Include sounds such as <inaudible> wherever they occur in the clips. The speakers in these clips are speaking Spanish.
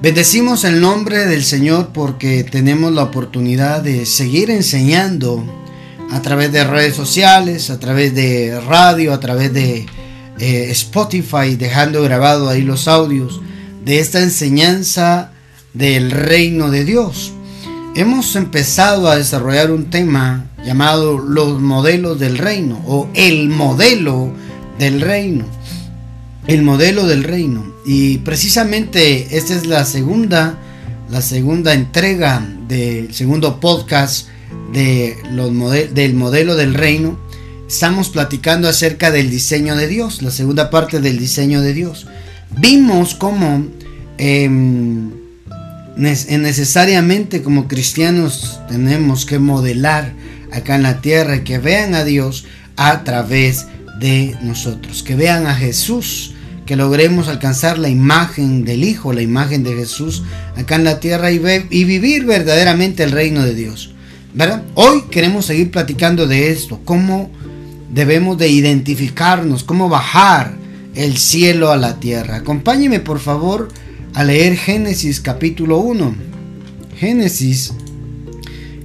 Bendecimos el nombre del Señor porque tenemos la oportunidad de seguir enseñando a través de redes sociales, a través de radio, a través de eh, Spotify, dejando grabado ahí los audios de esta enseñanza del reino de Dios. Hemos empezado a desarrollar un tema llamado los modelos del reino o el modelo del reino. El modelo del reino. Y precisamente esta es la segunda, la segunda entrega del segundo podcast de los del modelo del reino. Estamos platicando acerca del diseño de Dios, la segunda parte del diseño de Dios. Vimos cómo em, necesariamente como cristianos tenemos que modelar acá en la tierra y que vean a Dios a través de nosotros, que vean a Jesús, que logremos alcanzar la imagen del Hijo, la imagen de Jesús acá en la tierra y, vivir verdaderamente el reino de Dios. ¿verdad? Hoy queremos seguir platicando de esto, cómo debemos de identificarnos, cómo bajar el cielo a la tierra. Acompáñeme por favor a leer Génesis capítulo 1. Génesis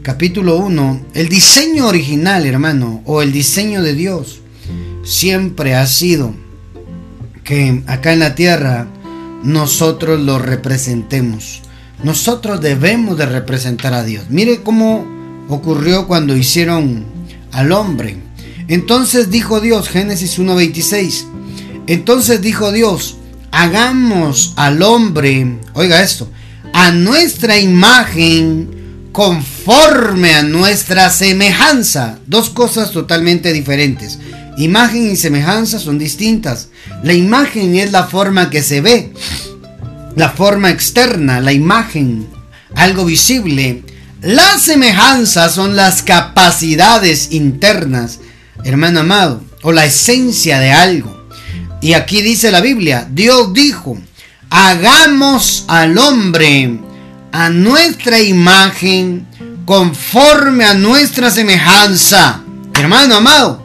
capítulo 1, el diseño original, hermano, o el diseño de Dios, siempre ha sido que acá en la tierra nosotros lo representemos. Nosotros debemos de representar a Dios. Mire cómo ocurrió cuando hicieron al hombre. Entonces dijo Dios, Génesis 1.26, entonces dijo Dios, hagamos al hombre, oiga esto, a nuestra imagen, conforme a nuestra semejanza. Dos cosas totalmente diferentes. Imagen y semejanza son distintas. La imagen es la forma que se ve, la forma externa, la imagen, algo visible. La semejanza son las capacidades internas, hermano amado, o la esencia de algo. Y aquí dice la Biblia, Dios dijo, hagamos al hombre a nuestra imagen, conforme a nuestra semejanza. Hermano amado,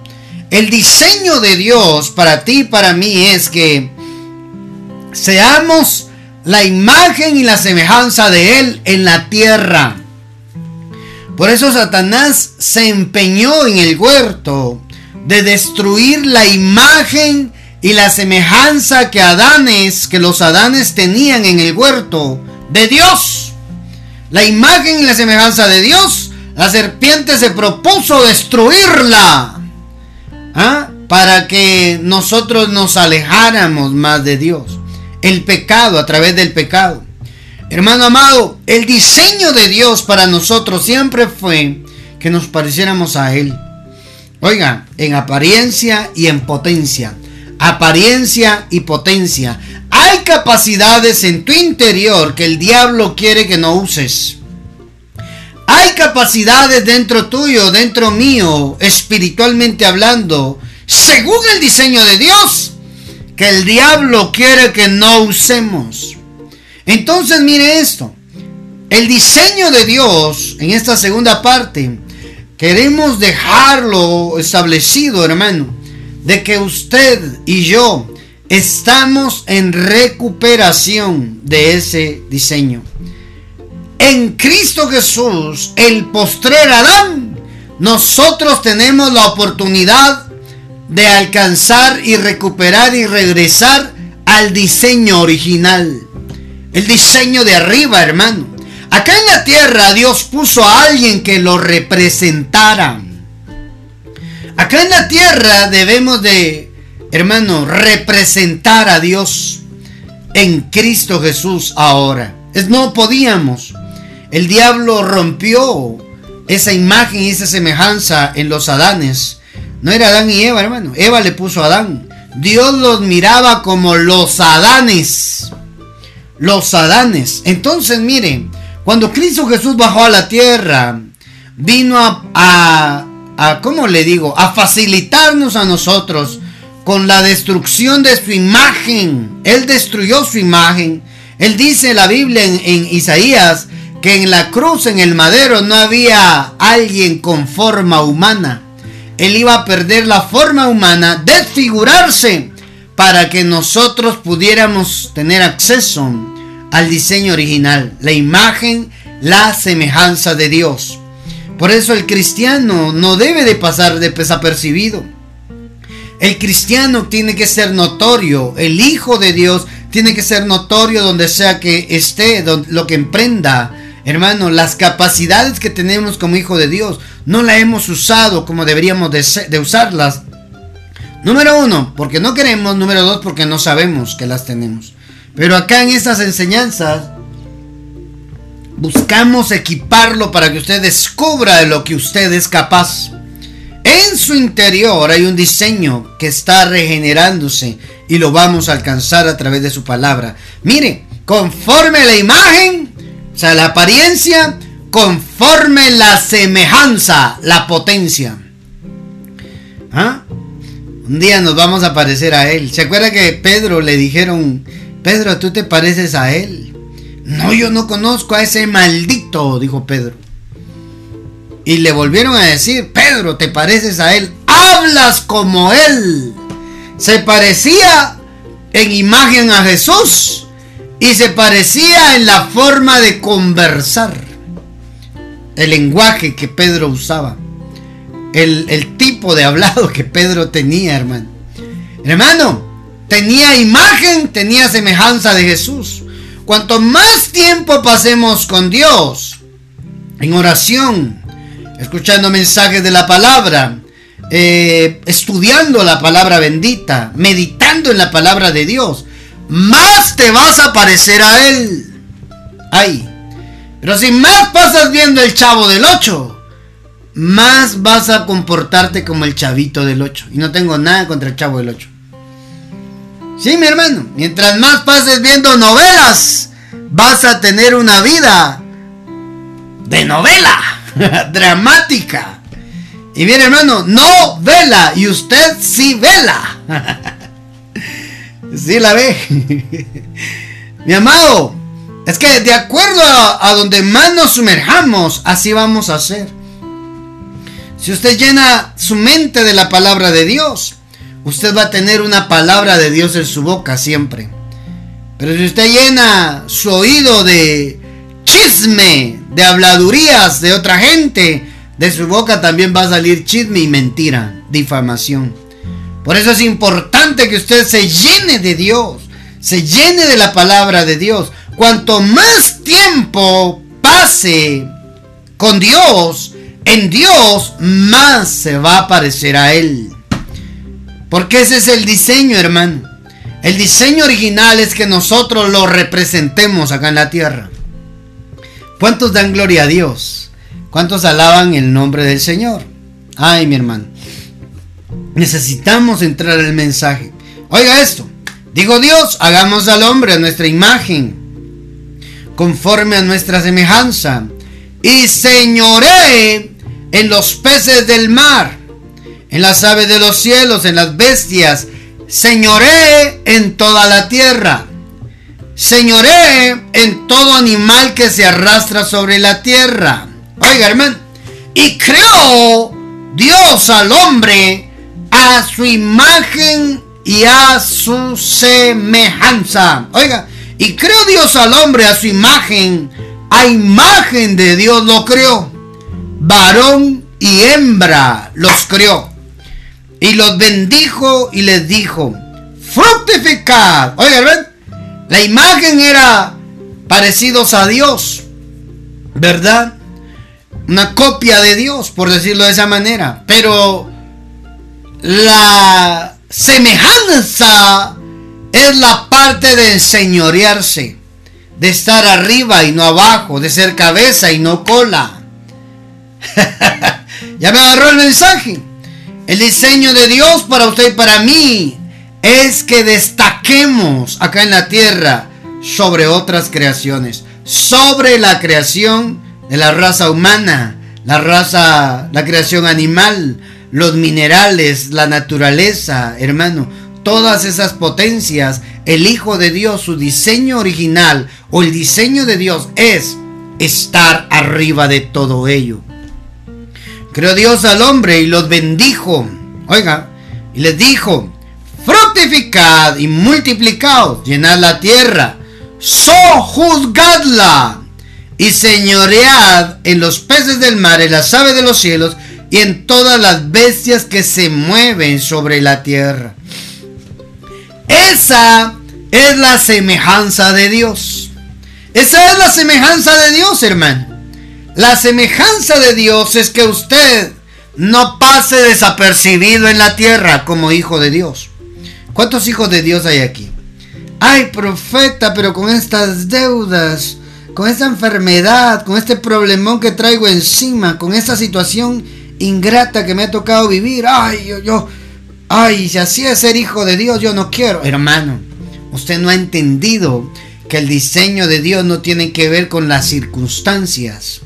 el diseño de Dios para ti y para mí es que seamos la imagen y la semejanza de Él en la tierra. Por eso Satanás se empeñó en el huerto de destruir la imagen y la semejanza que Adanes, que los Adanes tenían en el huerto de Dios la imagen y la semejanza de Dios, la serpiente se propuso destruirla ¿ah? para que nosotros nos alejáramos más de Dios. El pecado a través del pecado. Hermano amado, el diseño de Dios para nosotros siempre fue que nos pareciéramos a Él. Oiga, en apariencia y en potencia. Apariencia y potencia. Hay capacidades en tu interior que el diablo quiere que no uses. Capacidades dentro tuyo, dentro mío, espiritualmente hablando, según el diseño de Dios, que el diablo quiere que no usemos. Entonces mire esto. El diseño de Dios en esta segunda parte, queremos dejarlo establecido, hermano, de que usted y yo Estamos en recuperación de ese diseño. En Cristo Jesús, el postrer Adán, nosotros tenemos la oportunidad de alcanzar y recuperar y regresar al diseño original. El diseño de arriba, hermano. Acá en la tierra Dios puso a alguien que lo representara. Acá en la tierra debemos de hermano, representar a Dios en Cristo Jesús ahora. Es, no podíamos. El diablo rompió esa imagen y esa semejanza en los Adanes. No era Adán y Eva, hermano. Eva le puso a Adán. Dios los miraba como los Adanes. Los Adanes. Entonces, miren, cuando Cristo Jesús bajó a la tierra, vino a, a, a ¿cómo le digo? A facilitarnos a nosotros con la destrucción de su imagen. Él destruyó su imagen. Él dice en la Biblia en, Isaías que en la cruz, en el madero, no había alguien con forma humana. Él iba a perder la forma humana, desfigurarse, para que nosotros pudiéramos tener acceso al diseño original, la imagen, la semejanza de Dios. Por eso el cristiano no debe de pasar desapercibido. El cristiano tiene que ser notorio, el Hijo de Dios tiene que ser notorio donde sea que esté, lo que emprenda. Hermano, las capacidades que tenemos como Hijo de Dios no las hemos usado como deberíamos de, usarlas. Número uno, porque no queremos. Número dos, porque no sabemos que las tenemos. Pero acá en estas enseñanzas buscamos equiparlo para que usted descubra de lo que usted es capaz. En su interior hay un diseño que está regenerándose y lo vamos a alcanzar a través de su palabra. Mire, conforme la imagen, o sea, la apariencia, conforme la semejanza, la potencia. ¿Ah? Un día nos vamos a parecer a él. ¿Se acuerda que Pedro le dijeron, Pedro, tú te pareces a él? No, yo no conozco a ese maldito, dijo Pedro. Y le volvieron a decir, Pedro, te pareces a él, hablas como él. Se parecía en imagen a Jesús y se parecía en la forma de conversar. El lenguaje que Pedro usaba. El, el tipo de hablado que Pedro tenía, hermano. Hermano, tenía imagen, tenía semejanza de Jesús. Cuanto más tiempo pasemos con Dios, en oración, escuchando mensajes de la palabra, eh, estudiando la palabra bendita, meditando en la palabra de Dios, más te vas a parecer a Él. Ay, pero si más pasas viendo el chavo del 8, más vas a comportarte como el chavito del 8. Y no tengo nada contra el chavo del 8. Sí, mi hermano, mientras más pases viendo novelas, vas a tener una vida de novela, <laughs> dramática. Y bien, hermano, no vela y usted sí vela. <laughs> sí la ve. <laughs> Mi amado, es que de acuerdo a, a, donde más nos sumerjamos, así vamos a hacer. Si usted llena su mente de la palabra de Dios, usted va a tener una palabra de Dios en su boca siempre. Pero si usted llena su oído de chisme, de habladurías de otra gente, de su boca también va a salir chisme y mentira, difamación. Por eso es importante que usted se llene de Dios, se llene de la palabra de Dios. Cuanto más tiempo pase con Dios, en Dios, más se va a parecer a Él. Porque ese es el diseño, hermano. El diseño original es que nosotros lo representemos acá en la tierra. ¿Cuántos dan gloria a Dios? ¿Cuántos alaban el nombre del Señor? Ay, mi hermano. Necesitamos entrar al mensaje. Oiga esto. Digo Dios, hagamos al hombre a nuestra imagen, conforme a nuestra semejanza, y señoré en los peces del mar, en las aves de los cielos, en las bestias, señoré en toda la tierra, señoré en todo animal que se arrastra sobre la tierra Oiga, hermano. Y creó Dios al hombre a su imagen y a su semejanza. Oiga, y creó Dios al hombre a su imagen. A imagen de Dios lo creó. Varón y hembra los creó. Y los bendijo y les dijo, fructificad. Oiga, hermano. La imagen era parecidos a Dios. ¿Verdad? una copia de Dios, por decirlo de esa manera. Pero la semejanza es la parte de enseñorearse, de estar arriba y no abajo, de ser cabeza y no cola. <laughs> ya me agarró el mensaje. El diseño de Dios para usted y para mí es que destaquemos acá en la tierra sobre otras creaciones, sobre la creación de la raza humana, la raza, la creación animal, los minerales, la naturaleza, hermano, todas esas potencias, el Hijo de Dios, su diseño original o el diseño de Dios es estar arriba de todo ello. Creó Dios al hombre y los bendijo. Oiga, y les dijo, fructificad y multiplicaos, llenad la tierra, sojuzgadla y señoread en los peces del mar, en las aves de los cielos y en todas las bestias que se mueven sobre la tierra. Esa es la semejanza de Dios. Esa es la semejanza de Dios, hermano. La semejanza de Dios es que usted no pase desapercibido en la tierra como hijo de Dios. ¿Cuántos hijos de Dios hay aquí? Ay, profeta, pero con estas deudas, con esta enfermedad, con este problemón que traigo encima, con esta situación ingrata que me ha tocado vivir. Ay, yo, yo, ay, si así es ser hijo de Dios, yo no quiero. Hermano, usted no ha entendido que el diseño de Dios no tiene que ver con las circunstancias.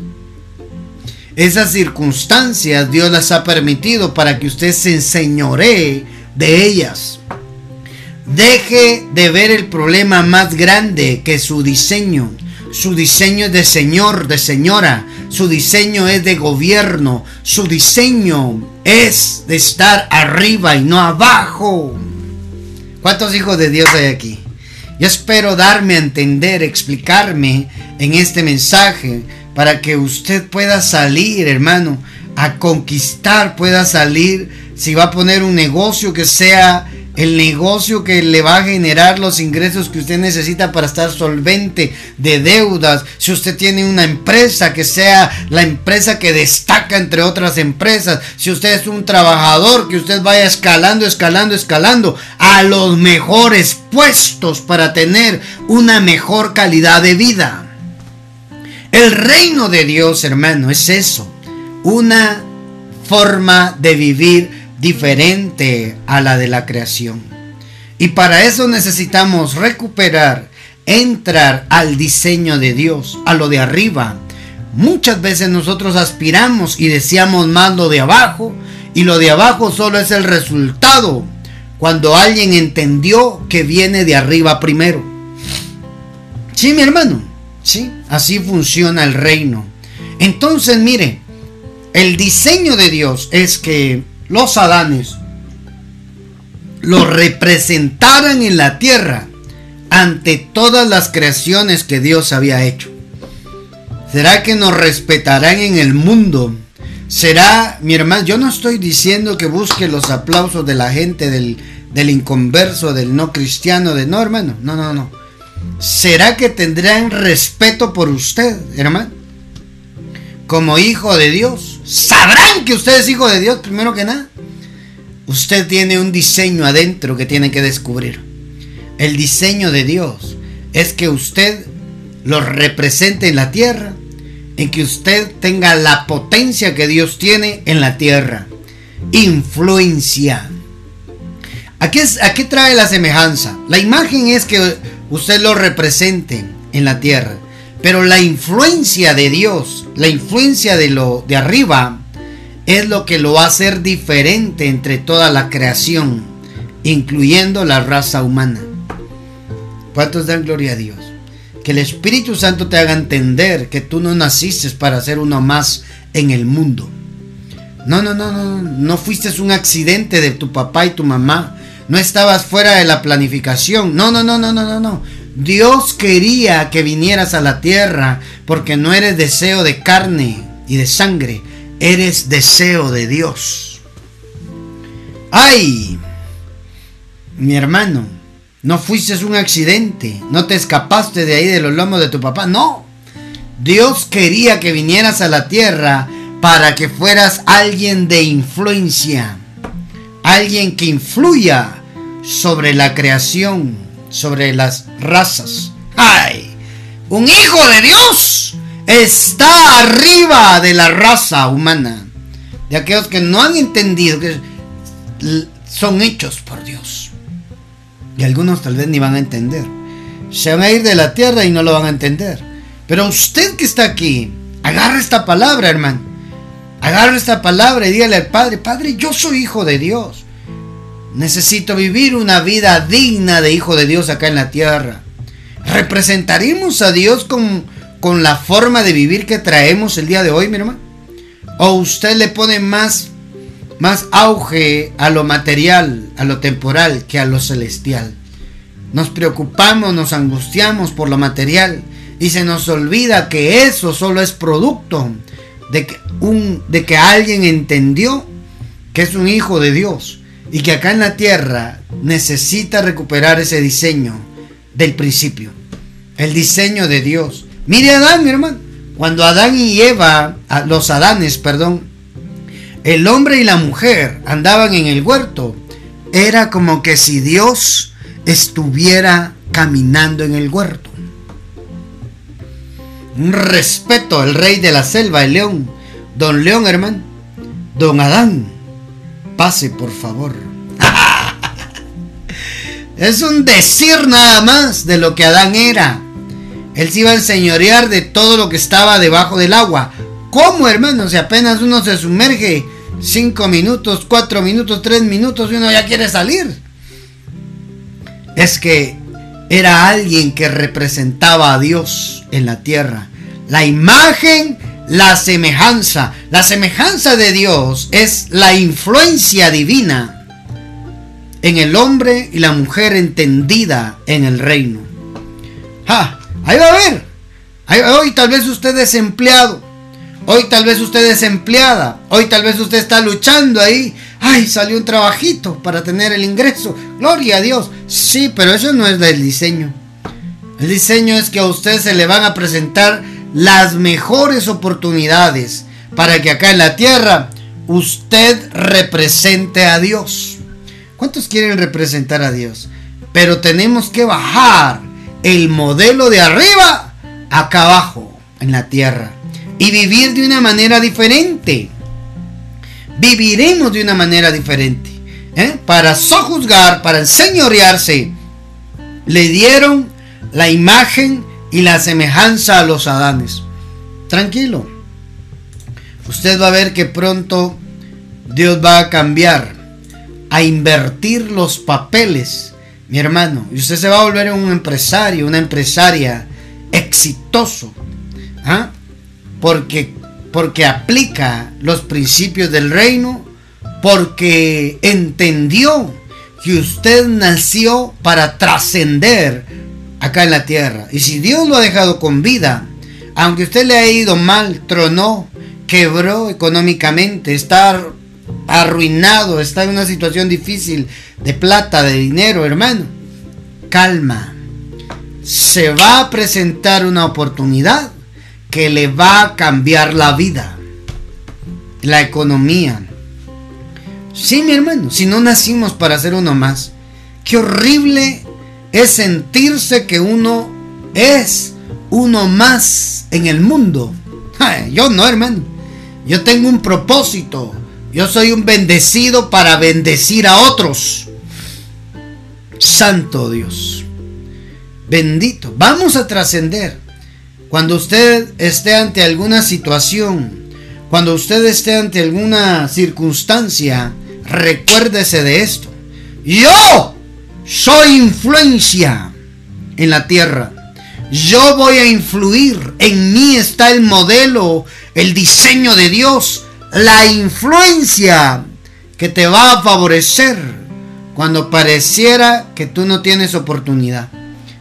Esas circunstancias Dios las ha permitido para que usted se enseñoree de ellas. Deje de ver el problema más grande que su diseño. Su diseño es de señor, de señora. Su diseño es de gobierno. Su diseño es de estar arriba y no abajo. ¿Cuántos hijos de Dios hay aquí? Yo espero darme a entender, explicarme en este mensaje para que usted pueda salir, hermano, a conquistar, pueda salir. Si va a poner un negocio que sea el negocio que le va a generar los ingresos que usted necesita para estar solvente de deudas. Si usted tiene una empresa que sea la empresa que destaca entre otras empresas. Si usted es un trabajador, que usted vaya escalando, escalando, escalando a los mejores puestos para tener una mejor calidad de vida. El reino de Dios, hermano, es eso. Una forma de vivir diferente a la de la creación. Y para eso necesitamos recuperar, entrar al diseño de Dios, a lo de arriba. Muchas veces nosotros aspiramos y deseamos más lo de abajo y lo de abajo solo es el resultado cuando alguien entendió que viene de arriba primero. Sí, mi hermano, sí, así funciona el reino. Entonces, mire, el diseño de Dios es que los Adanes lo representaran en la tierra ante todas las creaciones que Dios había hecho. ¿Será que nos respetarán en el mundo? ¿Será, mi hermano, yo no estoy diciendo que busque los aplausos de la gente, del, del inconverso, del no cristiano, de no, hermano, no, no, no. ¿Será que tendrán respeto por usted, hermano? Como hijo de Dios sabrán que usted es hijo de Dios primero que nada. Usted tiene un diseño adentro que tiene que descubrir. El diseño de Dios es que usted lo represente en la tierra, en que usted tenga la potencia que Dios tiene en la tierra. Influencia. Es, aquí trae la semejanza. La imagen es que usted lo represente en la tierra. Pero la influencia de Dios, la influencia de lo de arriba, es lo que lo va a hacer diferente entre toda la creación, incluyendo la raza humana. ¿Cuántos dan gloria a Dios? Que el Espíritu Santo te haga entender que tú no naciste para ser uno más en el mundo. No, no, no, no, no fuiste un accidente de tu papá y tu mamá. No estabas fuera de la planificación. No, no, no, no, no, no, no. Dios quería que vinieras a la tierra porque no eres deseo de carne y de sangre, eres deseo de Dios. ¡Ay! Mi hermano, no fuiste un accidente, no te escapaste de ahí de los lomos de tu papá, no. Dios quería que vinieras a la tierra para que fueras alguien de influencia, alguien que influya sobre la creación sobre las razas. ¡Ay! Un hijo de Dios está arriba de la raza humana. De aquellos que no han entendido que son hechos por Dios. Y algunos tal vez ni van a entender. Se van a ir de la tierra y no lo van a entender. Pero usted que está aquí, agarra esta palabra, hermano. Agarra esta palabra y dígale al Padre, Padre, yo soy hijo de Dios. Necesito vivir una vida digna de hijo de Dios acá en la tierra. ¿Representaremos a Dios con, con la forma de vivir que traemos el día de hoy, mi hermano? ¿O usted le pone más, más auge a lo material, a lo temporal, que a lo celestial? nos preocupamos, nos angustiamos por lo material y se nos olvida que eso solo es producto de que, un, de que alguien entendió que es un hijo de Dios y que acá en la tierra necesita recuperar ese diseño del principio, el diseño de Dios. Mire Adán, hermano, cuando Adán y Eva, los Adanes, perdón, el hombre y la mujer andaban en el huerto, era como que si Dios estuviera caminando en el huerto. Un respeto al rey de la selva, el león. Don León, hermano. Don Adán. Pase, por favor. <laughs> es un decir nada más de lo que Adán era. Él se iba a enseñorear de todo lo que estaba debajo del agua. ¿Cómo, hermano? Si apenas uno se sumerge cinco minutos, cuatro minutos, tres minutos y uno ya quiere salir. Es que era alguien que representaba a Dios en la tierra. La imagen, la semejanza. La semejanza de Dios es la influencia divina en el hombre y la mujer entendida en el reino. Ah, ahí va a ver. Hoy tal vez usted es empleado. Hoy tal vez usted es empleada. Hoy tal vez usted está luchando ahí. Ay, salió un trabajito para tener el ingreso. Gloria a Dios. Sí, pero eso no es el diseño. El diseño es que a usted se le van a presentar las mejores oportunidades para que acá en la tierra usted represente a Dios. ¿Cuántos quieren representar a Dios? Pero tenemos que bajar el modelo de arriba acá abajo en la tierra y vivir de una manera diferente. Viviremos de una manera diferente. ¿eh? Para sojuzgar, para enseñorearse, le dieron la imagen y la semejanza a los Adanes. Tranquilo. Usted va a ver que pronto Dios va a cambiar, a invertir los papeles, mi hermano. Y usted se va a volver un empresario, una empresaria exitoso. ¿ah? porque, porque aplica los principios del reino, porque entendió que usted nació para trascender acá en la tierra. Y si Dios lo ha dejado con vida, aunque usted le ha ido mal, tronó, quebró económicamente, está arruinado, está en una situación difícil de plata, de dinero, hermano, calma. Se va a presentar una oportunidad que le va a cambiar la vida, la economía. Sí, mi hermano, si no nacimos para ser uno más, qué horrible es sentirse que uno es uno más en el mundo. yo no, hermano. Yo tengo un propósito. Yo soy un bendecido para bendecir a otros. Santo Dios. Bendito. Vamos a trascender. Cuando usted esté ante alguna situación, cuando usted esté ante alguna circunstancia, recuérdese de esto. Yo soy influencia en la tierra. Yo voy a influir. En mí está el modelo, el diseño de Dios, la influencia que te va a favorecer cuando pareciera que tú no tienes oportunidad.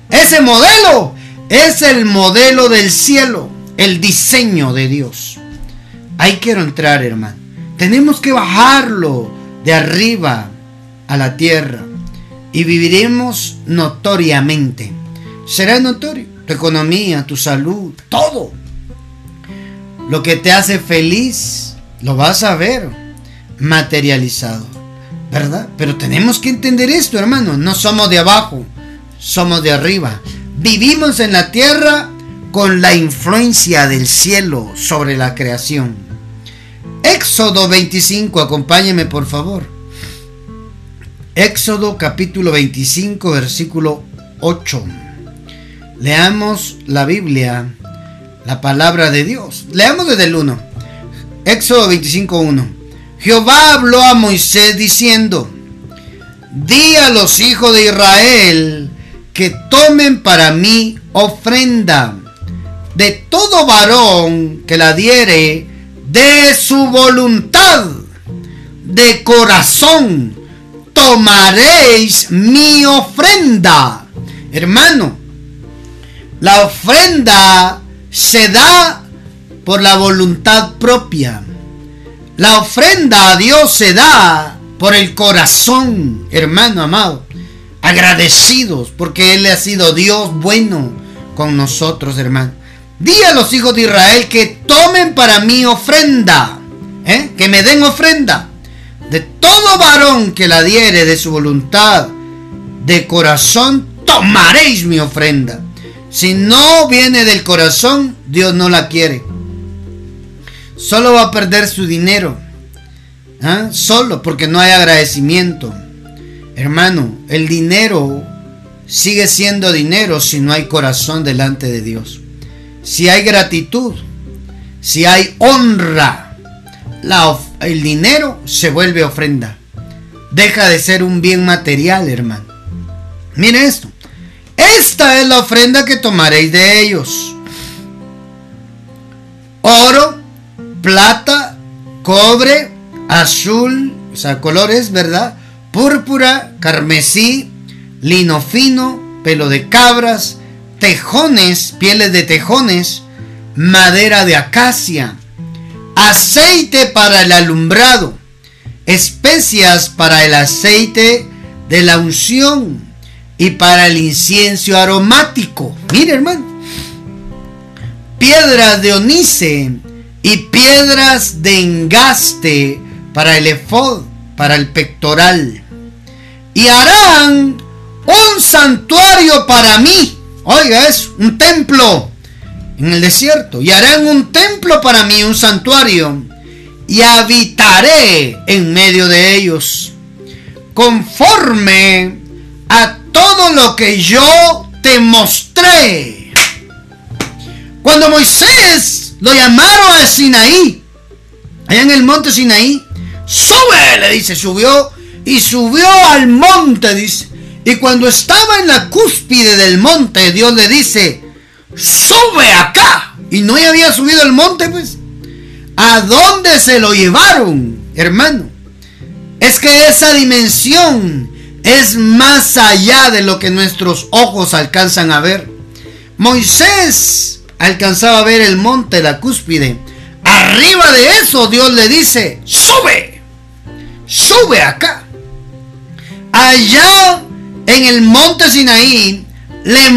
Ese modelo es el modelo del cielo, el diseño de Dios. Ahí quiero entrar, hermano. Tenemos que bajarlo de arriba a la tierra y viviremos notoriamente. Será notorio tu economía, tu salud, todo. Lo que te hace feliz lo vas a ver materializado, ¿verdad? Pero tenemos que entender esto, hermano. No somos de abajo, somos de arriba. Vivimos en la tierra con la influencia del cielo sobre la creación. Éxodo 25, acompáñeme por favor. Éxodo capítulo 25, versículo 8. Leamos la Biblia, la palabra de Dios. Leamos desde el 1. Éxodo 25, 1. Jehová habló a Moisés diciendo, di a los hijos de Israel, que tomen para mí ofrenda de todo varón que la diere de su voluntad, de corazón, tomaréis mi ofrenda. Hermano, la ofrenda se da por la voluntad propia. La ofrenda a Dios se da por el corazón, hermano amado. Agradecidos porque Él ha sido Dios bueno con nosotros, hermano. Di a los hijos de Israel que tomen para mí ofrenda, ¿eh? que me den ofrenda. De todo varón que la diere de su voluntad, de corazón, tomaréis mi ofrenda. Si no viene del corazón, Dios no la quiere. Solo va a perder su dinero. ¿ah? Solo porque no hay agradecimiento. Hermano, el dinero sigue siendo dinero si no hay corazón delante de Dios si hay gratitud, si hay honra, el dinero se vuelve ofrenda. Deja de ser un bien material, hermano. Mire esto. Esta es la ofrenda que tomaréis de ellos. Oro, plata, cobre, azul, o sea, colores, ¿verdad? Púrpura, carmesí, lino fino, pelo de cabras, tejones, pieles de tejones, madera de acacia, aceite para el alumbrado, especias para el aceite de la unción y para el incienso aromático. Mire, hermano. Piedras de onice y piedras de engaste para el efod, para el pectoral. Y harán un santuario para mí Oiga, es un templo en el desierto. Y harán un templo para mí, un santuario. Y habitaré en medio de ellos. Conforme a todo lo que yo te mostré. Cuando Moisés lo llamaron a Sinaí, allá en el monte Sinaí, sube, le dice, subió y subió al monte, dice. Y cuando estaba en la cúspide del monte, Dios le dice, sube acá. Y no había subido el monte, pues. ¿A dónde se lo llevaron, hermano? Es que esa dimensión es más allá de lo que nuestros ojos alcanzan a ver. Moisés alcanzaba a ver el monte, la cúspide. Arriba de eso Dios le dice, sube, sube acá. Allá en el monte Sinaí, le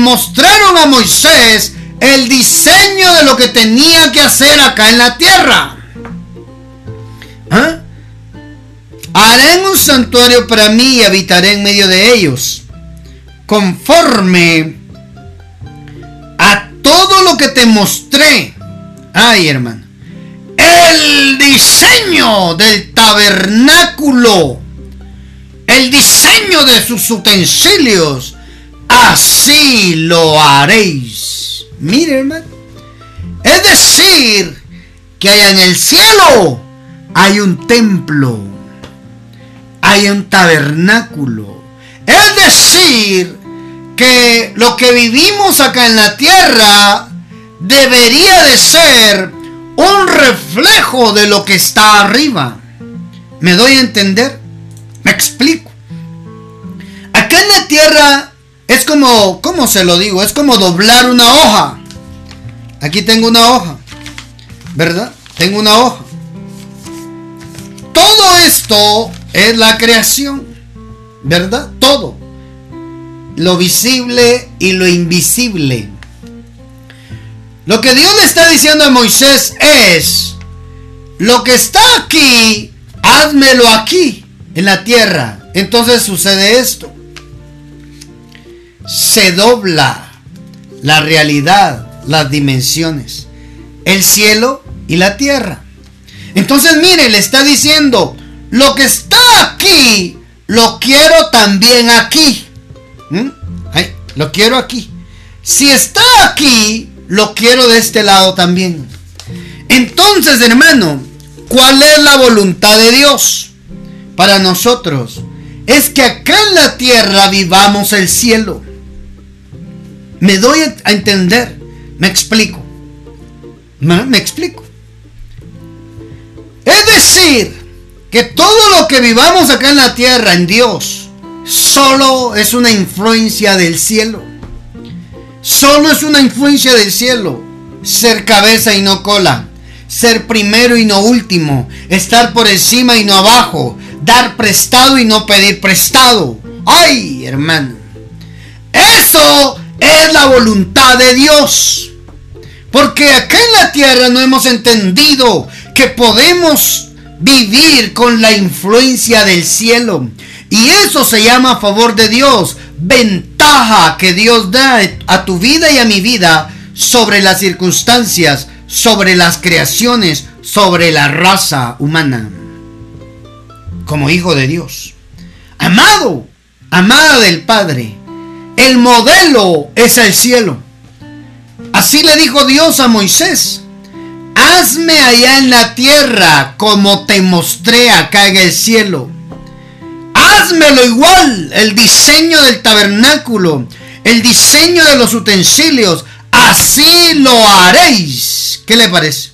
a Moisés el diseño de lo que tenía que hacer acá en la tierra. ¿Ah? Haré un santuario para mí y habitaré en medio de ellos, conforme a todo lo que te mostré. Ay, hermano. El diseño del tabernáculo el diseño de sus utensilios, así lo haréis. Mire, hermano. Es decir, que allá en el cielo hay un templo, hay un tabernáculo. Es decir, que lo que vivimos acá en la tierra debería de ser un reflejo de lo que está arriba. ¿Me doy a entender? Me explico. Acá en la tierra es como, ¿cómo se lo digo? Es como doblar una hoja. Aquí tengo una hoja. ¿Verdad? Tengo una hoja. Todo esto es la creación. ¿Verdad? Todo. Lo visible y lo invisible. Lo que Dios le está diciendo a Moisés es, lo que está aquí, házmelo aquí en la tierra. Entonces sucede esto. Se dobla la realidad, las dimensiones, el cielo y la tierra. Entonces mire, le está diciendo, lo que está aquí, lo quiero también aquí. ¿Mm? lo quiero aquí. Si está aquí, lo quiero de este lado también. Entonces, hermano, ¿cuál es la voluntad de Dios? para nosotros es que acá en la tierra vivamos el cielo. Me doy a entender, me explico. Me explico. Es decir, que todo lo que vivamos acá en la tierra, en Dios, solo es una influencia del cielo. Solo es una influencia del cielo. Ser cabeza y no cola. Ser primero y no último. Estar por encima y no abajo. Dar prestado y no pedir prestado. ¡Ay, hermano! Eso es la voluntad de Dios. Porque acá en la tierra no hemos entendido que podemos vivir con la influencia del cielo. Y eso se llama favor de Dios, ventaja que Dios da a tu vida y a mi vida sobre las circunstancias, sobre las creaciones, sobre la raza humana. Como hijo de Dios. Amado, amada del Padre. El modelo es el cielo. Así le dijo Dios a Moisés. Hazme allá en la tierra como te mostré acá en el cielo. Házmelo igual, el diseño del tabernáculo, el diseño de los utensilios, así lo haréis. ¿Qué le parece?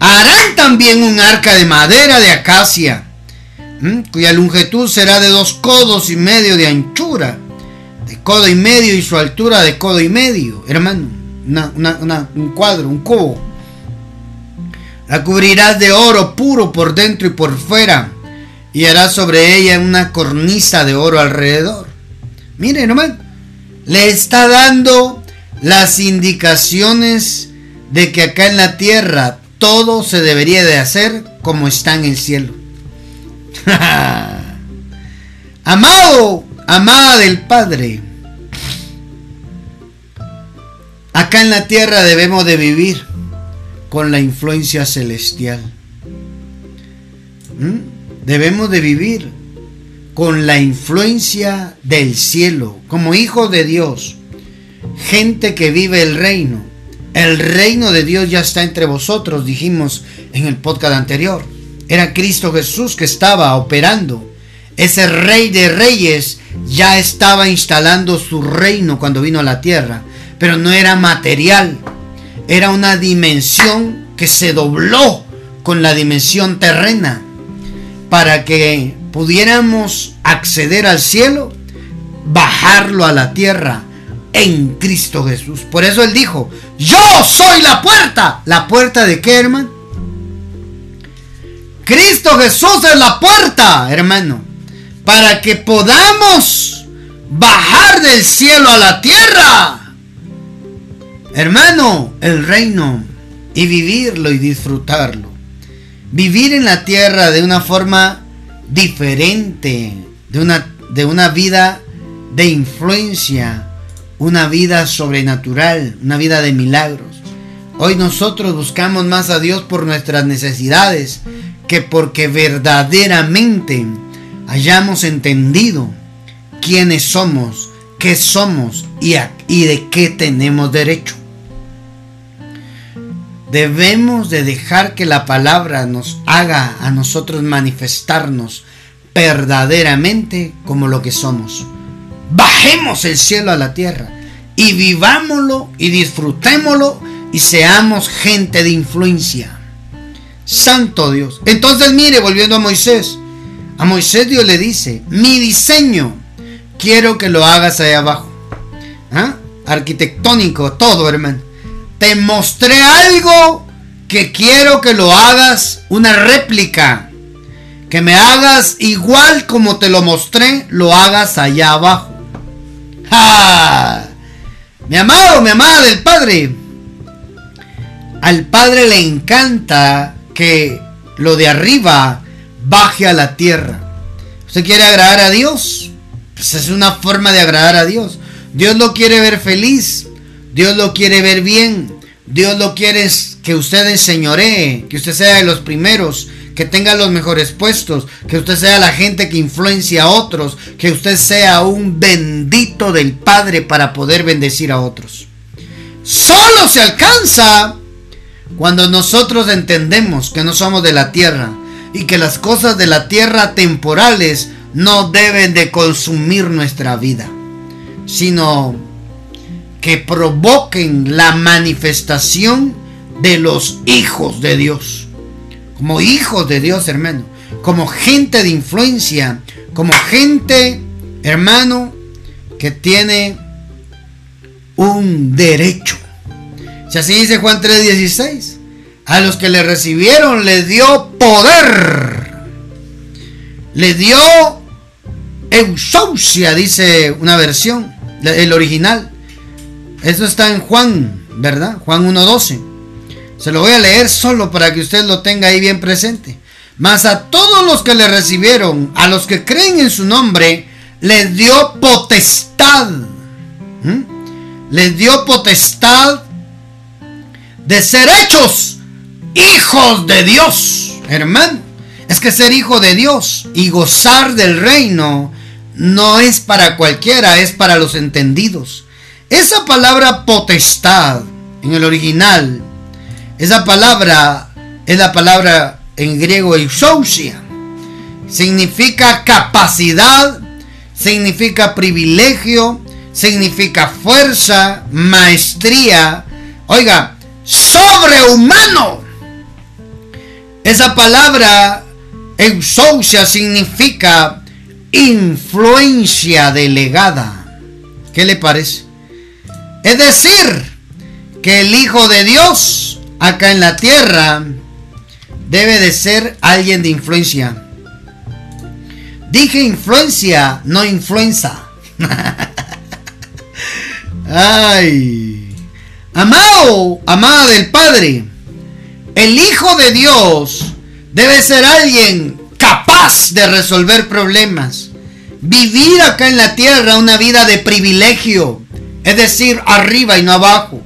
Harán también un arca de madera de acacia, cuya longitud será de dos codos y medio de anchura, codo y medio y su altura de codo y medio, hermano, un cuadro, un cubo. La cubrirás de oro puro por dentro y por fuera y hará sobre ella una cornisa de oro alrededor. Mire nomás, le está dando las indicaciones de que acá en la tierra todo se debería de hacer como está en el cielo. <laughs> Amado, amada del Padre, acá en la tierra debemos de vivir con la influencia celestial. ¿Mm? debemos de vivir con la influencia del cielo, como hijos de Dios, gente que vive el reino. El reino de Dios ya está entre vosotros, dijimos en el podcast anterior. Era Cristo Jesús que estaba operando. Ese rey de reyes ya estaba instalando su reino cuando vino a la tierra, pero no era material, era una dimensión que se dobló con la dimensión terrena para que pudiéramos acceder al cielo, bajarlo a la tierra en Cristo Jesús. Por eso Él dijo, yo soy la puerta. ¿La puerta de qué, hermano? Cristo Jesús es la puerta, hermano, para que podamos bajar del cielo a la tierra. Hermano, el reino y vivirlo y disfrutarlo vivir en la tierra de una forma diferente, de una, de una vida de influencia, una vida sobrenatural, una vida de milagros. Hoy nosotros buscamos más a Dios por nuestras necesidades que porque verdaderamente hayamos entendido quiénes somos, qué somos y, y de qué tenemos derecho. Debemos de dejar que la palabra nos haga a nosotros manifestarnos verdaderamente como lo que somos. Bajemos el cielo a la tierra y vivámoslo y disfrutémoslo y seamos gente de influencia. Santo Dios. Entonces mire, volviendo a Moisés. A Moisés Dios le dice, mi diseño quiero que lo hagas allá abajo. ¿Ah? Arquitectónico, todo hermano te mostré algo que quiero que lo hagas una réplica. Que me hagas igual como te lo mostré, lo hagas allá abajo. ¡Ja! Mi amado, mi amada del Padre. Al Padre le encanta que lo de arriba baje a la tierra. ¿Usted quiere agradar a Dios? Pues es una forma de agradar a Dios. Dios lo quiere ver feliz. Dios lo quiere ver bien. Dios lo quiere que usted enseñoree, que usted sea de los primeros, que tenga los mejores puestos, que usted sea la gente que influencia a otros, que usted sea un bendito del Padre para poder bendecir a otros. Solo se alcanza cuando nosotros entendemos que no somos de la tierra y que las cosas de la tierra temporales no deben de consumir nuestra vida, sino que provoquen la manifestación de los hijos de Dios. Como hijos de Dios, hermano. Como gente de influencia. Como gente, hermano, que tiene un derecho. Si así dice Juan 3:16, a los que le recibieron le dio poder. Le dio eusausia, dice una versión, el original. Eso está en Juan, ¿verdad? Juan 1.12. Se lo voy a leer solo para que usted lo tenga ahí bien presente. Mas a todos los que le recibieron, a los que creen en su nombre, les dio potestad. Les dio potestad de ser hechos hijos de Dios. Hermano, es que ser hijo de Dios y gozar del reino no es para cualquiera, es para los entendidos. Esa palabra potestad en el original, esa palabra es la palabra en griego exousia. Significa capacidad, significa privilegio, significa fuerza, maestría. Oiga, sobrehumano. Esa palabra exousia significa influencia delegada. ¿Qué le parece? Es decir, que el Hijo de Dios acá en la tierra debe de ser alguien de influencia. Dije influencia, no influenza. <laughs> Ay. Amado, amada del Padre, el Hijo de Dios debe ser alguien capaz de resolver problemas. Vivir acá en la tierra una vida de privilegio, es decir, arriba y no abajo.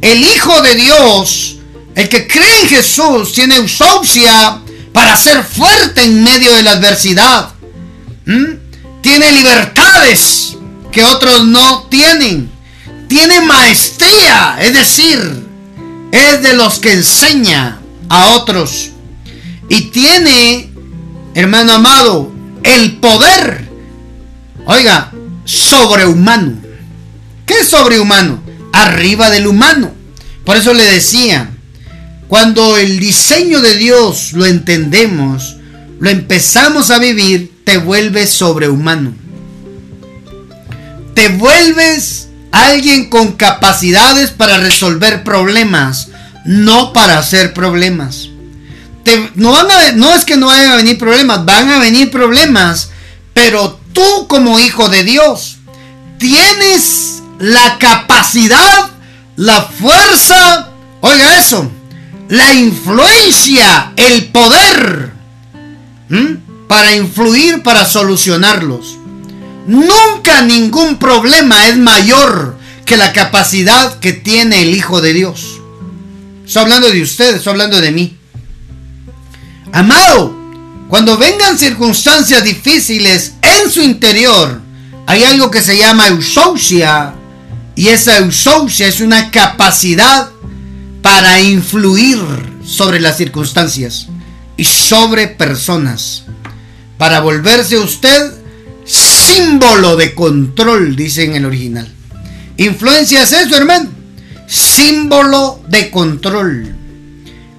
El Hijo de Dios, el que cree en Jesús, tiene ausencia para ser fuerte en medio de la adversidad. ¿Mm? Tiene libertades que otros no tienen. Tiene maestría, es decir, es de los que enseña a otros. Y tiene, hermano amado, el poder, oiga, sobrehumano. ¿Qué es sobrehumano? Arriba del humano. Por eso le decía, cuando el diseño de Dios lo entendemos, lo empezamos a vivir, te vuelves sobrehumano. Te vuelves alguien con capacidades para resolver problemas, no para hacer problemas. no, van a, no es que no vayan a venir problemas, van a venir problemas, pero tú como hijo de Dios tienes la capacidad, la fuerza, oiga eso, la influencia, el poder para influir, para solucionarlos. Nunca ningún problema es mayor que la capacidad que tiene el Hijo de Dios. Estoy hablando de ustedes, estoy hablando de mí. Amado, cuando vengan circunstancias difíciles en su interior, hay algo que se llama eusausia. Y esa eusausia es una capacidad para influir sobre las circunstancias y sobre personas. Para volverse usted símbolo de control, dice en el original. Influencia es eso, hermano. Símbolo de control.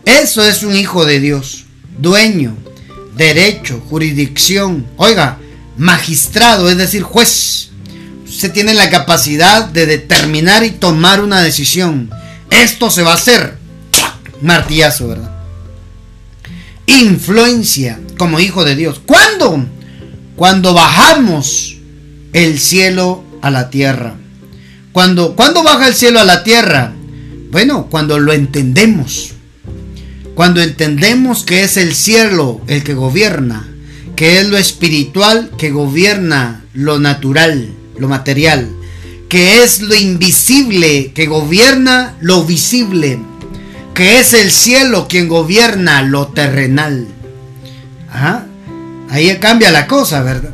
Eso es un hijo de Dios. Dueño, derecho, jurisdicción. Oiga, magistrado, es decir, juez. Usted tiene la capacidad de determinar y tomar una decisión. Esto se va a hacer. Martillazo, ¿verdad? Influencia como hijo de Dios. ¿Cuándo? Cuando bajamos el cielo a la tierra. Cuando, ¿Cuándo baja el cielo a la tierra? Bueno, cuando lo entendemos. Cuando entendemos que es el cielo el que gobierna, que es lo espiritual que gobierna lo natural, lo material, que es lo invisible que gobierna lo visible, que es el cielo quien gobierna lo terrenal. Ahí cambia la cosa, ¿verdad?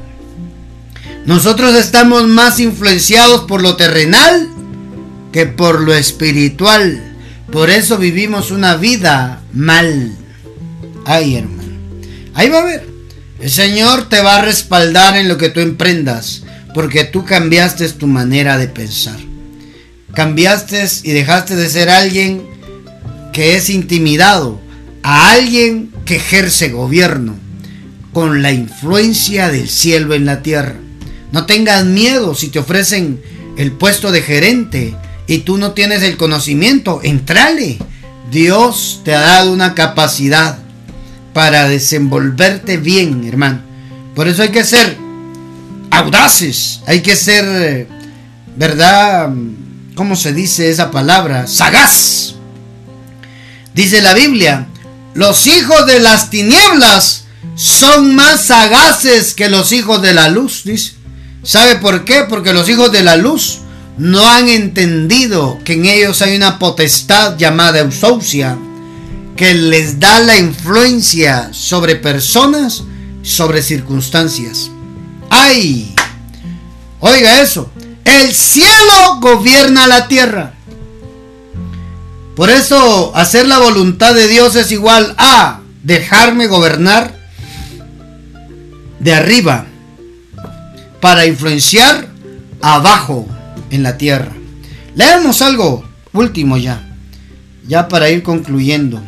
Nosotros estamos más influenciados por lo terrenal que por lo espiritual. Por eso vivimos una vida mal. Ay, hermano. Ahí va a ver. El Señor te va a respaldar en lo que tú emprendas. Porque tú cambiaste tu manera de pensar. Cambiaste y dejaste de ser alguien que es intimidado a alguien que ejerce gobierno con la influencia del cielo en la tierra. No tengas miedo si te ofrecen el puesto de gerente y tú no tienes el conocimiento, entrale. Dios te ha dado una capacidad para desenvolverte bien, hermano. Por eso hay que ser audaces, hay que ser, ¿verdad? ¿Cómo se dice esa palabra? Sagaz. Dice la Biblia, los hijos de las tinieblas son más sagaces que los hijos de la luz. ¿Sabe por qué? Porque los hijos de la luz no han entendido que en ellos hay una potestad llamada eusausia que les da la influencia sobre personas, sobre circunstancias. Oiga eso. El cielo gobierna la tierra. Por eso hacer la voluntad de Dios es igual a dejarme gobernar de arriba para influenciar abajo en la tierra. Leemos algo último ya, ya para ir concluyendo.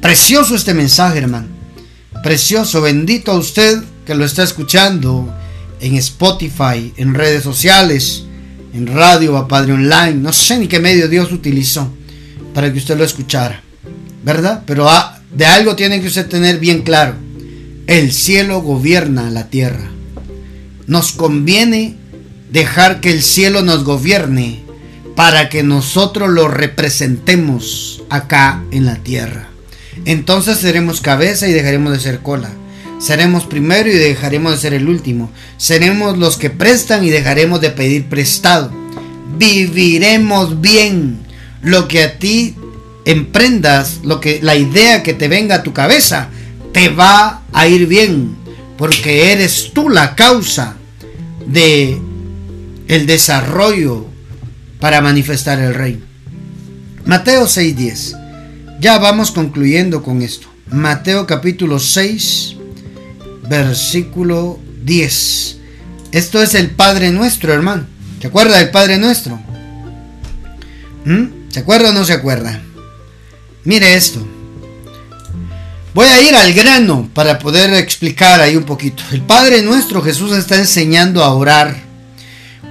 Precioso este mensaje, hermano. Precioso, bendito a usted que lo está escuchando en Spotify, en redes sociales, en radio, a Padre Online. No sé ni qué medio Dios utilizó para que usted lo escuchara, ¿verdad? Pero de algo tiene que usted tener bien claro. El cielo gobierna la tierra. Nos conviene dejar que el cielo nos gobierne para que nosotros lo representemos acá en la tierra. Entonces seremos cabeza y dejaremos de ser cola. Seremos primero y dejaremos de ser el último. Seremos los que prestan y dejaremos de pedir prestado. Viviremos bien. Lo que a ti emprendas, lo que la idea que te venga a tu cabeza, te va a ir bien, porque eres tú la causa de el desarrollo para manifestar el reino. Mateo 6:10. Ya vamos concluyendo con esto. Mateo capítulo 6, versículo 10. Esto es el Padre nuestro, hermano. ¿Se acuerda del Padre nuestro? ¿Mm? ¿Se acuerda o no se acuerda? Mire esto. Voy a ir al grano para poder explicar ahí un poquito. El Padre nuestro Jesús está enseñando a orar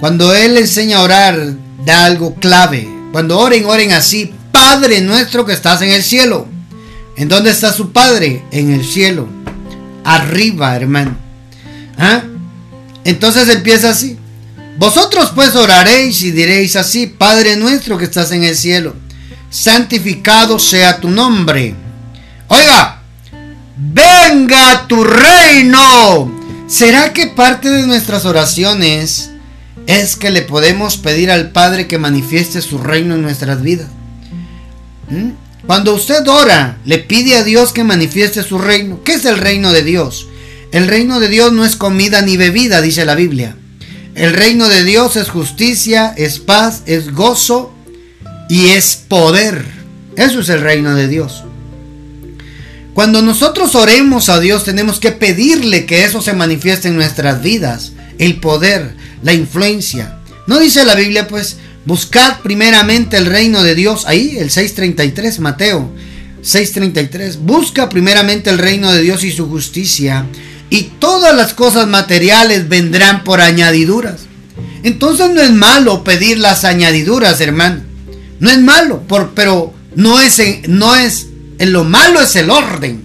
cuando Él enseña a orar, da algo clave. Cuando oren, oren así. Padre nuestro que estás en el cielo. ¿En dónde está su Padre? En el cielo. Arriba, hermano. ¿Ah? Entonces empieza así. Vosotros pues oraréis y diréis así, Padre nuestro que estás en el cielo, santificado sea tu nombre. Oiga, venga tu reino. ¿Será que parte de nuestras oraciones es que le podemos pedir al Padre que manifieste su reino en nuestras vidas. ¿Mm? Cuando usted ora, le pide a Dios que manifieste su reino. ¿Qué es el reino de Dios? El reino de Dios no es comida ni bebida, dice la Biblia. El reino de Dios es justicia, es paz, es gozo y es poder. Eso es el reino de Dios. Cuando nosotros oremos a Dios tenemos que pedirle que eso se manifieste en nuestras vidas. El poder, la influencia. ¿No dice la Biblia pues, buscad primeramente el reino de Dios? Ahí, el 6.33, Mateo 6.33. Busca primeramente el reino de Dios y su justicia. Y todas las cosas materiales vendrán por añadiduras. Entonces no es malo pedir las añadiduras, hermano. No es malo, por, pero no es, en, no es, lo malo es el orden.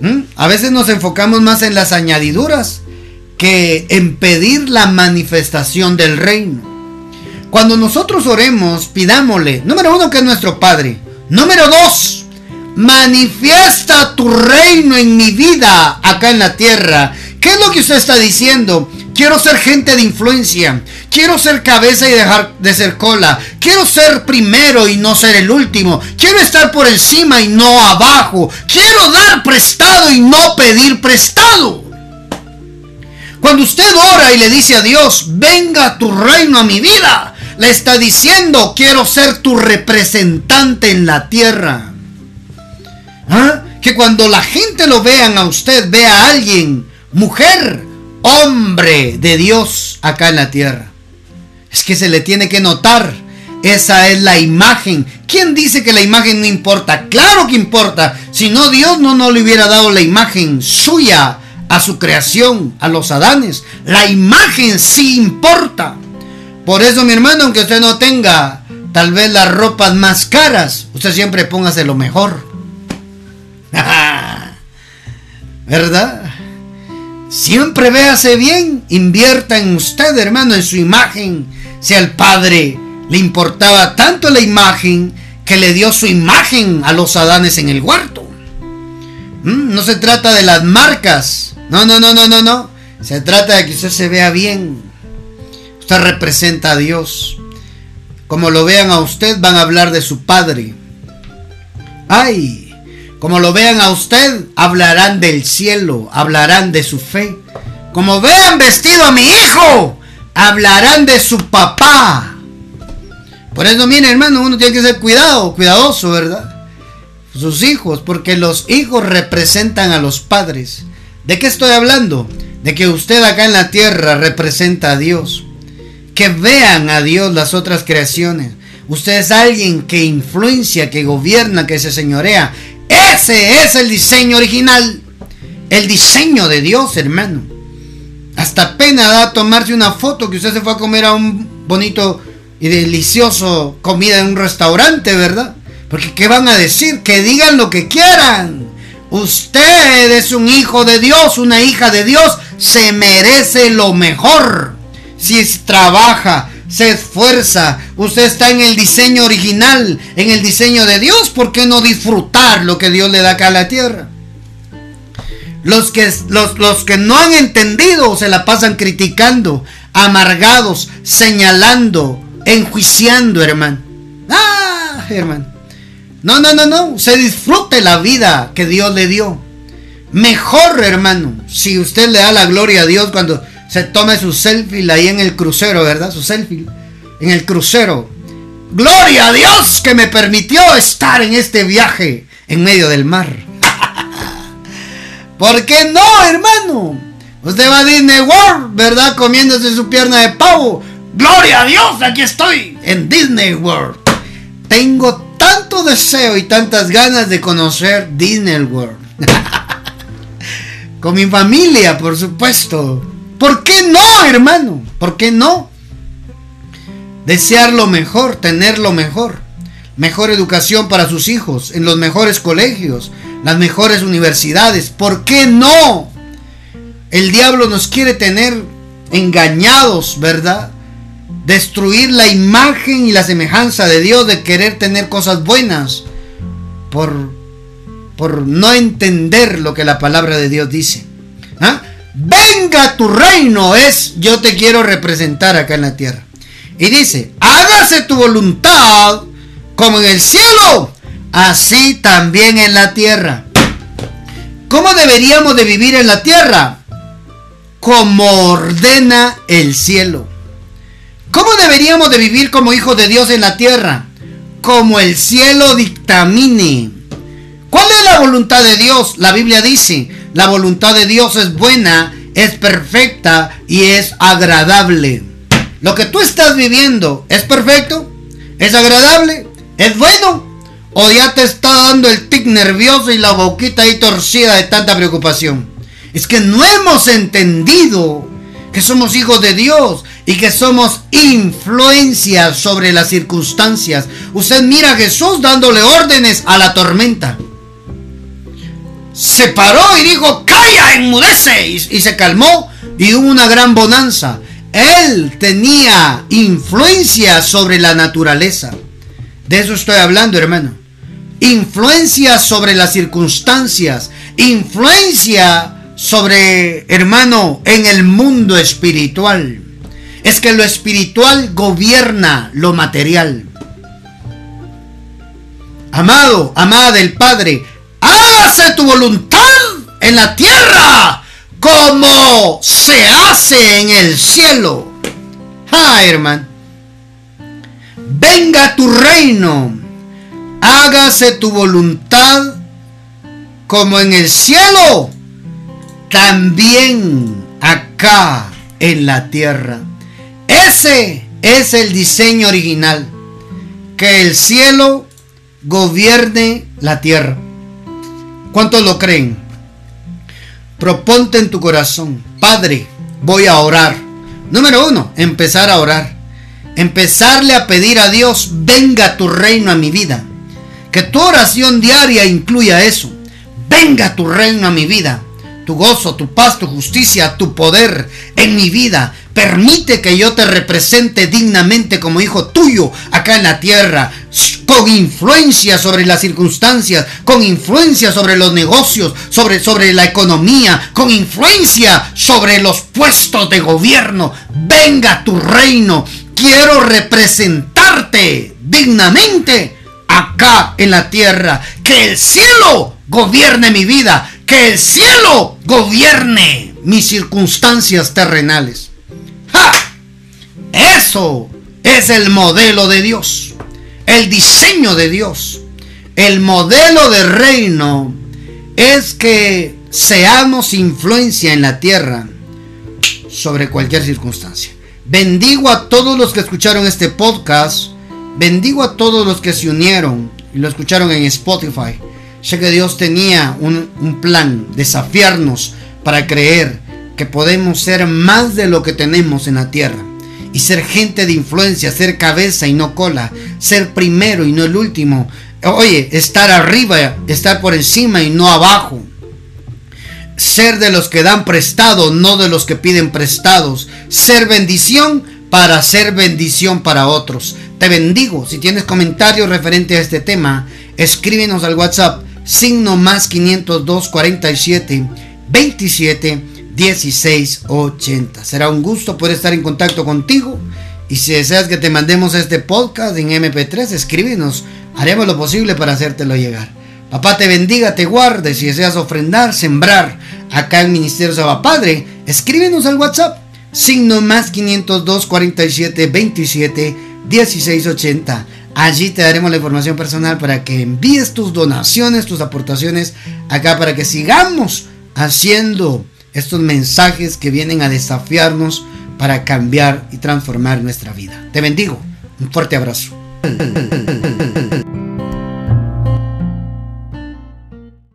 ¿Mm? A veces nos enfocamos más en las añadiduras que en pedir la manifestación del reino. Cuando nosotros oremos, pidámosle, número uno, que es nuestro Padre. Número dos, manifiesta tu reino en mi vida acá en la tierra. ¿Qué es lo que usted está diciendo? Quiero ser gente de influencia. Quiero ser cabeza y dejar de ser cola. Quiero ser primero y no ser el último. Quiero estar por encima y no abajo. Quiero dar prestado y no pedir prestado. Cuando usted ora y le dice a Dios, venga tu reino a mi vida, le está diciendo, quiero ser tu representante en la tierra. ¿Ah? Que cuando la gente lo vean a usted, vea a alguien, mujer, hombre de Dios acá en la tierra. Es que se le tiene que notar. Esa es la imagen. ¿Quién dice que la imagen no importa? Claro que importa. Si no, Dios no nos le hubiera dado la imagen suya a su creación, a los Adanes. La imagen sí importa. Por eso, mi hermano, aunque usted no tenga tal vez las ropas más caras, usted siempre póngase lo mejor. <laughs> ¿Verdad? Siempre véase bien, invierta en usted, hermano, en su imagen. Si al Padre le importaba tanto la imagen que le dio su imagen a los Adanes en el huerto. Mm, no se trata de las marcas. No, no, no, no, no, no. Se trata de que usted se vea bien. Representa a Dios. Como lo vean a usted, van a hablar de su Padre. Ay, como lo vean a usted, hablarán del cielo, hablarán de su fe. Como vean vestido a mi hijo, hablarán de su papá. Por eso, mire, hermano, uno tiene que ser cuidado, cuidadoso, ¿verdad? Sus hijos, porque los hijos representan a los padres. ¿De qué estoy hablando? De que usted acá en la tierra representa a Dios. Que vean a Dios las otras creaciones. Usted es alguien que influencia, que gobierna, que se señorea. Ese es el diseño original. El diseño de Dios, hermano. Hasta pena da tomarse una foto que usted se fue a comer a un bonito y delicioso comida en un restaurante, ¿verdad? Porque ¿qué van a decir? Que digan lo que quieran. Usted es un hijo de Dios, una hija de Dios, se merece lo mejor. Si trabaja, se esfuerza, usted está en el diseño original, en el diseño de Dios, ¿por qué no disfrutar lo que Dios le da acá a la tierra? Los que, los, los que no han entendido se la pasan criticando, amargados, señalando, enjuiciando, hermano. Ah, hermano. No, no, no, no. Se disfrute la vida que Dios le dio. Mejor, hermano, si usted le da la gloria a Dios cuando se tome su selfie ahí en el crucero, ¿verdad? Su selfie en el crucero. Gloria a Dios que me permitió estar en este viaje en medio del mar. <laughs> ¿Por qué no, hermano? Usted va a Disney World, ¿verdad? Comiéndose su pierna de pavo. Gloria a Dios, aquí estoy en Disney World. Tengo tanto deseo y tantas ganas de conocer Disney World. <laughs> Con mi familia, por supuesto. ¿Por qué no, hermano? ¿Por qué no? Desear lo mejor, tener lo mejor. Mejor educación para sus hijos, en los mejores colegios, las mejores universidades. ¿Por qué no? El diablo nos quiere tener engañados, ¿verdad? Destruir la imagen y la semejanza de Dios, de querer tener cosas buenas, por, por no entender lo que la palabra de Dios dice. ¿Ah? Venga tu reino es yo te quiero representar acá en la tierra. Y dice, hágase tu voluntad como en el cielo, así también en la tierra. ¿Cómo deberíamos de vivir en la tierra? Como ordena el cielo. ¿Cómo deberíamos de vivir como hijos de Dios en la tierra? Como el cielo dictamine. ¿Cuál es la voluntad de Dios? La Biblia dice, la voluntad de Dios es buena, es perfecta y es agradable. Lo que tú estás viviendo es perfecto, es agradable, es bueno, o ya te está dando el tic nervioso y la boquita ahí torcida de tanta preocupación. Es que no hemos entendido que somos hijos de Dios y que somos influencias sobre las circunstancias. Usted mira a Jesús dándole órdenes a la tormenta se paró y dijo, calla, enmudece. Y, se calmó y hubo una gran bonanza. Él tenía influencia sobre la naturaleza. De eso estoy hablando, hermano. Influencia sobre las circunstancias. Influencia sobre, hermano, en el mundo espiritual. Es que lo espiritual gobierna lo material. Amado, amada del Padre, hágase tu voluntad en la tierra como se hace en el cielo. Ah, hermano. Venga tu reino. Hágase tu voluntad como en el cielo, también acá en la tierra. Ese es el diseño original. Que el cielo gobierne la tierra. ¿Cuántos lo creen? Proponte en tu corazón, Padre, voy a orar. Número uno, empezar a orar. empezarle a pedir a Dios, venga tu reino a mi vida. Que tu oración diaria incluya eso. Venga tu reino a mi vida. Tu gozo, tu paz, tu justicia, tu poder en mi vida. Permite que yo te represente dignamente como hijo tuyo acá en la tierra, con influencia sobre las circunstancias, con influencia sobre los negocios, sobre, sobre la economía, con influencia sobre los puestos de gobierno. Venga tu reino. Quiero representarte dignamente acá en la tierra. Que el cielo gobierne mi vida. Que el cielo gobierne mis circunstancias terrenales. Eso es el modelo de Dios, el diseño de Dios. El modelo de reino es que seamos influencia en la tierra sobre cualquier circunstancia. Bendigo a todos los que escucharon este podcast. Bendigo a todos los que se unieron y lo escucharon en Spotify. Sé que Dios tenía un, un plan, desafiarnos para creer que podemos ser más de lo que tenemos en la tierra y ser gente de influencia, ser cabeza y no cola, ser primero y no el último. Oye, estar arriba, estar por encima y no abajo. Ser de los que dan prestado, no de los que piden prestados. Ser bendición para ser bendición para otros. Te bendigo. Si tienes comentarios referente a este tema, escríbenos al WhatsApp signo más 502 47 27 1680. Será un gusto poder estar en contacto contigo. Y si deseas que te mandemos este podcast en MP3, escríbenos. Haremos lo posible para hacértelo llegar. Papá te bendiga, te guarde. Si deseas ofrendar, sembrar acá en Ministerio Saba Padre, escríbenos al WhatsApp. Signo más 502 47 27 1680. Allí te daremos la información personal para que envíes tus donaciones, tus aportaciones acá para que sigamos haciendo estos mensajes que vienen a desafiarnos para cambiar y transformar nuestra vida. Te bendigo. Un fuerte abrazo.